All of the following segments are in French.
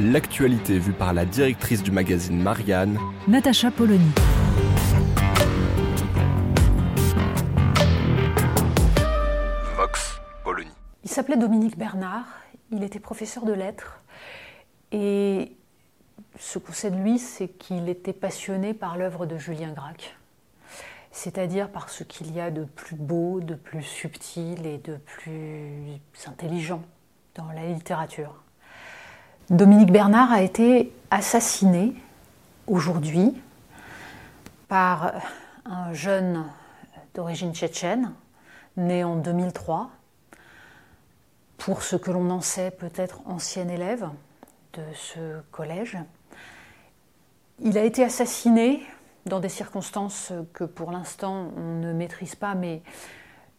L'actualité vue par la directrice du magazine Marianne, Natacha Polony. Vox Polony. Il s'appelait Dominique Bernard, il était professeur de lettres et ce qu'on sait de lui, c'est qu'il était passionné par l'œuvre de Julien Gracq, c'est-à-dire par ce qu'il y a de plus beau, de plus subtil et de plus intelligent dans la littérature. Dominique Bernard a été assassiné aujourd'hui par un jeune d'origine tchétchène, né en 2003, pour ce que l'on en sait peut-être ancien élève de ce collège. Il a été assassiné dans des circonstances que pour l'instant on ne maîtrise pas, mais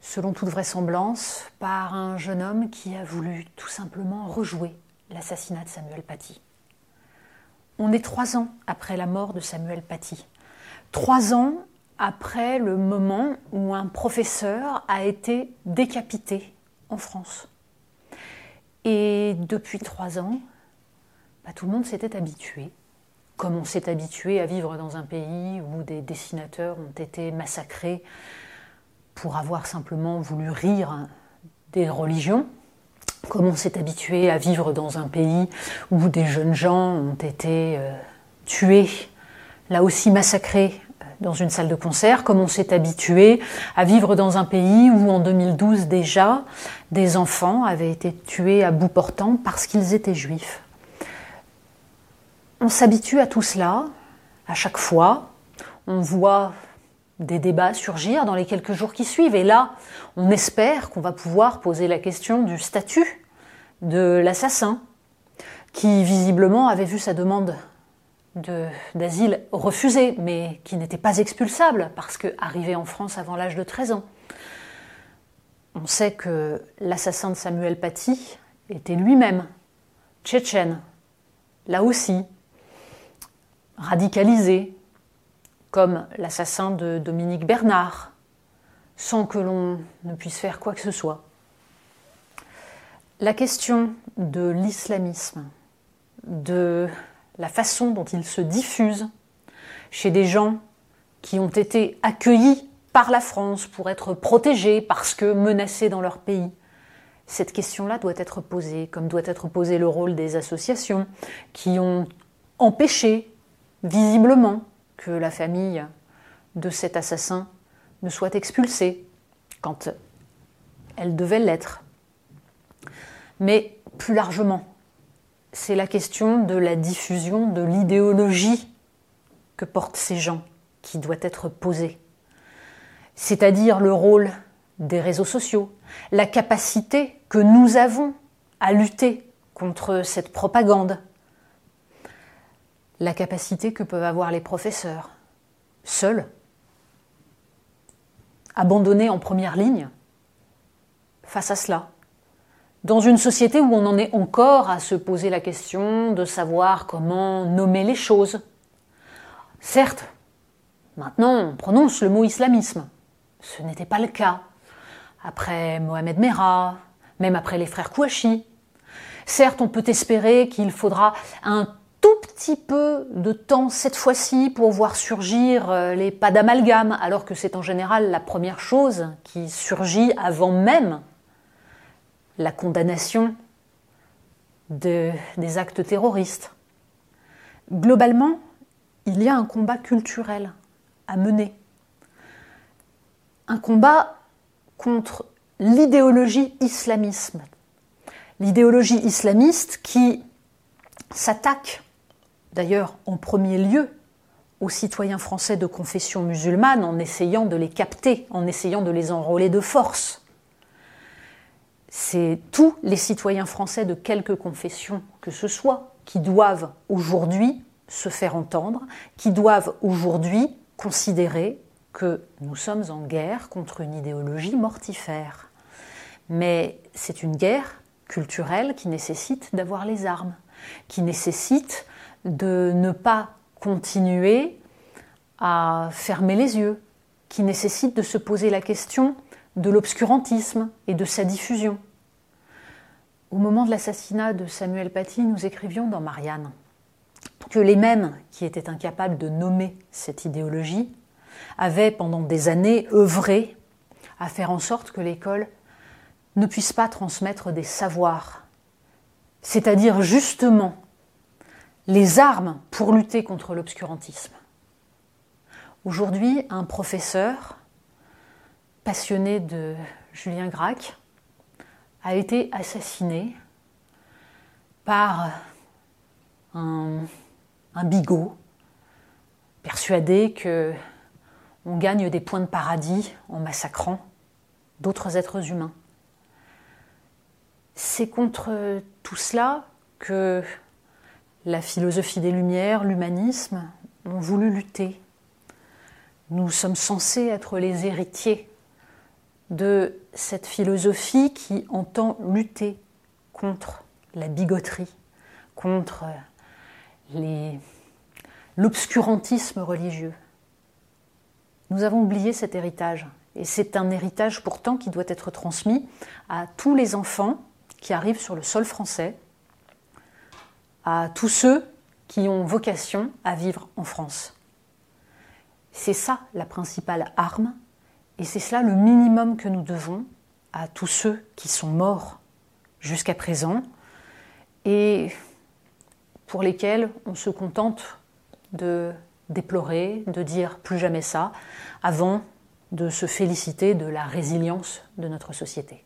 selon toute vraisemblance, par un jeune homme qui a voulu tout simplement rejouer l'assassinat de Samuel Paty. On est trois ans après la mort de Samuel Paty. Trois ans après le moment où un professeur a été décapité en France. Et depuis trois ans, bah, tout le monde s'était habitué, comme on s'est habitué à vivre dans un pays où des dessinateurs ont été massacrés pour avoir simplement voulu rire des religions, comme on s'est habitué à vivre dans un pays où des jeunes gens ont été euh, tués, là aussi massacrés euh, dans une salle de concert, comme on s'est habitué à vivre dans un pays où en 2012 déjà des enfants avaient été tués à bout portant parce qu'ils étaient juifs? On s'habitue à tout cela, à chaque fois, on voit des débats surgir dans les quelques jours qui suivent. Et là, on espère qu'on va pouvoir poser la question du statut de l'assassin, qui visiblement avait vu sa demande d'asile refusée, mais qui n'était pas expulsable, parce qu'arrivé en France avant l'âge de 13 ans. On sait que l'assassin de Samuel Paty était lui-même tchétchène, là aussi, radicalisé, comme l'assassin de Dominique Bernard, sans que l'on ne puisse faire quoi que ce soit. La question de l'islamisme, de la façon dont il se diffuse chez des gens qui ont été accueillis par la France pour être protégés parce que menacés dans leur pays, cette question-là doit être posée, comme doit être posé le rôle des associations qui ont empêché visiblement que la famille de cet assassin ne soit expulsée quand elle devait l'être. Mais plus largement, c'est la question de la diffusion de l'idéologie que portent ces gens qui doit être posée. C'est-à-dire le rôle des réseaux sociaux, la capacité que nous avons à lutter contre cette propagande, la capacité que peuvent avoir les professeurs, seuls, abandonnés en première ligne, face à cela. Dans une société où on en est encore à se poser la question de savoir comment nommer les choses. Certes, maintenant on prononce le mot islamisme. Ce n'était pas le cas. Après Mohamed Merah, même après les frères Kouachi. Certes, on peut espérer qu'il faudra un tout petit peu de temps cette fois-ci pour voir surgir euh, les pas d'amalgame, alors que c'est en général la première chose qui surgit avant même la condamnation de, des actes terroristes. Globalement, il y a un combat culturel à mener. Un combat contre l'idéologie islamisme. L'idéologie islamiste qui s'attaque d'ailleurs en premier lieu aux citoyens français de confession musulmane en essayant de les capter, en essayant de les enrôler de force. C'est tous les citoyens français de quelque confession que ce soit qui doivent aujourd'hui se faire entendre, qui doivent aujourd'hui considérer que nous sommes en guerre contre une idéologie mortifère. Mais c'est une guerre culturelle qui nécessite d'avoir les armes, qui nécessite de ne pas continuer à fermer les yeux, qui nécessite de se poser la question de l'obscurantisme et de sa diffusion. Au moment de l'assassinat de Samuel Paty, nous écrivions dans Marianne que les mêmes qui étaient incapables de nommer cette idéologie avaient pendant des années œuvré à faire en sorte que l'école ne puisse pas transmettre des savoirs, c'est-à-dire justement les armes pour lutter contre l'obscurantisme. Aujourd'hui, un professeur passionné de Julien Gracq a été assassiné par un, bigot persuadé que on gagne des points de paradis en massacrant d'autres êtres humains. C'est contre tout cela que la philosophie des Lumières, l'humanisme ont voulu lutter. Nous sommes censés être les héritiers de cette philosophie qui entend lutter contre la bigoterie, contre l'obscurantisme religieux. Nous avons oublié cet héritage, et c'est un héritage pourtant qui doit être transmis à tous les enfants qui arrivent sur le sol français, à tous ceux qui ont vocation à vivre en France. C'est ça la principale arme, et c'est cela le minimum que nous devons à tous ceux qui sont morts jusqu'à présent, et pour lesquels on se contente de déplorer, de dire plus jamais ça, avant de se féliciter de la résilience de notre société.